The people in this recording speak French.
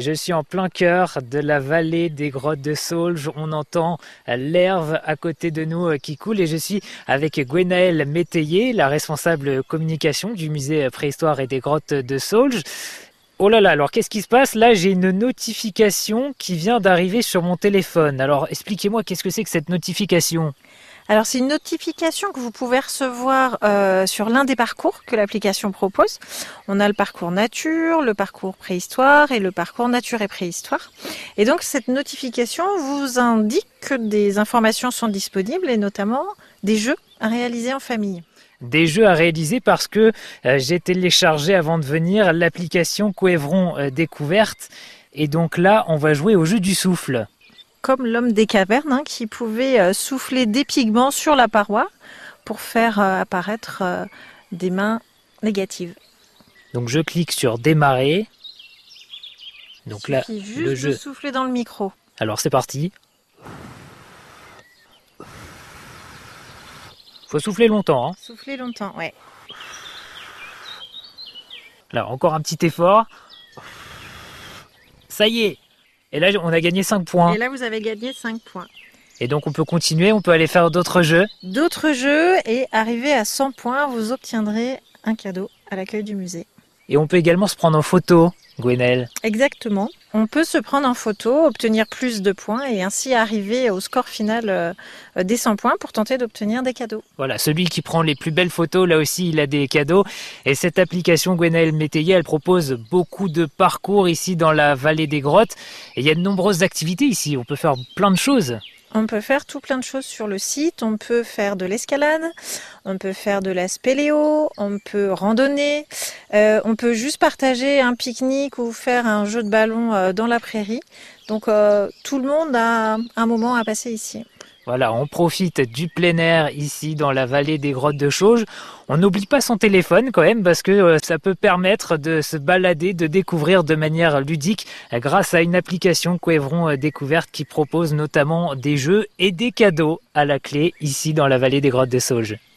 Je suis en plein cœur de la vallée des grottes de Saulge. On entend l'herbe à côté de nous qui coule et je suis avec Gwenaëlle Métayer, la responsable communication du musée préhistoire et des grottes de Saulge. Oh là là, alors qu'est-ce qui se passe? Là, j'ai une notification qui vient d'arriver sur mon téléphone. Alors expliquez-moi, qu'est-ce que c'est que cette notification? Alors c'est une notification que vous pouvez recevoir euh, sur l'un des parcours que l'application propose. On a le parcours nature, le parcours préhistoire et le parcours nature et préhistoire. Et donc cette notification vous indique que des informations sont disponibles et notamment des jeux à réaliser en famille des jeux à réaliser parce que euh, j'ai téléchargé avant de venir l'application Coevron euh, découverte. Et donc là, on va jouer au jeu du souffle. Comme l'homme des cavernes hein, qui pouvait euh, souffler des pigments sur la paroi pour faire apparaître des mains négatives. Donc je clique sur démarrer. Donc là, le jeu. De souffler dans le micro. Alors c'est parti. Faut souffler longtemps. Hein. Souffler longtemps, ouais. Là, encore un petit effort. Ça y est. Et là, on a gagné 5 points. Et là, vous avez gagné 5 points. Et donc, on peut continuer, on peut aller faire d'autres jeux. D'autres jeux, et arriver à 100 points, vous obtiendrez un cadeau à l'accueil du musée. Et on peut également se prendre en photo. Exactement. On peut se prendre en photo, obtenir plus de points et ainsi arriver au score final euh, des 100 points pour tenter d'obtenir des cadeaux. Voilà, celui qui prend les plus belles photos, là aussi, il a des cadeaux. Et cette application Gwenaël Métayer, elle propose beaucoup de parcours ici dans la vallée des grottes. Et il y a de nombreuses activités ici. On peut faire plein de choses. On peut faire tout plein de choses sur le site. On peut faire de l'escalade, on peut faire de la spéléo, on peut randonner, euh, on peut juste partager un pique-nique ou faire un jeu de ballon euh, dans la prairie. Donc euh, tout le monde a un moment à passer ici. Voilà, on profite du plein air ici dans la vallée des grottes de Chauge. On n'oublie pas son téléphone quand même parce que euh, ça peut permettre de se balader, de découvrir de manière ludique grâce à une application Coevron euh, découverte qui propose notamment des jeux et des cadeaux à la clé ici dans la vallée des grottes de Sauge.